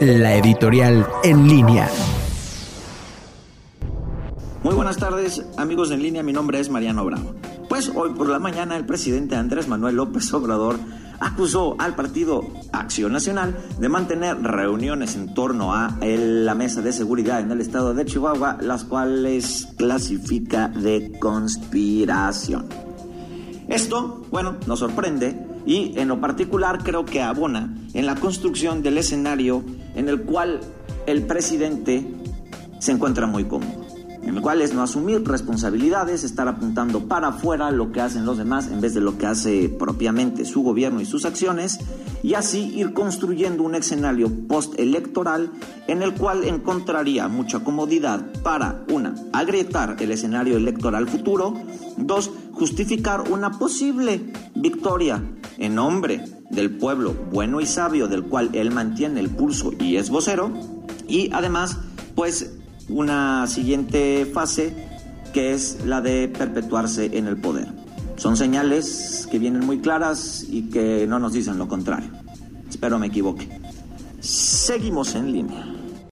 la editorial en línea. Muy buenas tardes, amigos en línea. Mi nombre es Mariano Bravo. Pues hoy por la mañana el presidente Andrés Manuel López Obrador acusó al partido Acción Nacional de mantener reuniones en torno a la mesa de seguridad en el estado de Chihuahua, las cuales clasifica de conspiración. Esto, bueno, nos sorprende y en lo particular creo que abona en la construcción del escenario en el cual el presidente se encuentra muy cómodo en el cual es no asumir responsabilidades, estar apuntando para afuera lo que hacen los demás en vez de lo que hace propiamente su gobierno y sus acciones, y así ir construyendo un escenario postelectoral en el cual encontraría mucha comodidad para, una, agrietar el escenario electoral futuro, dos, justificar una posible victoria en nombre del pueblo bueno y sabio del cual él mantiene el pulso y es vocero, y además, pues una siguiente fase que es la de perpetuarse en el poder. Son señales que vienen muy claras y que no nos dicen lo contrario. Espero me equivoque. Seguimos en línea.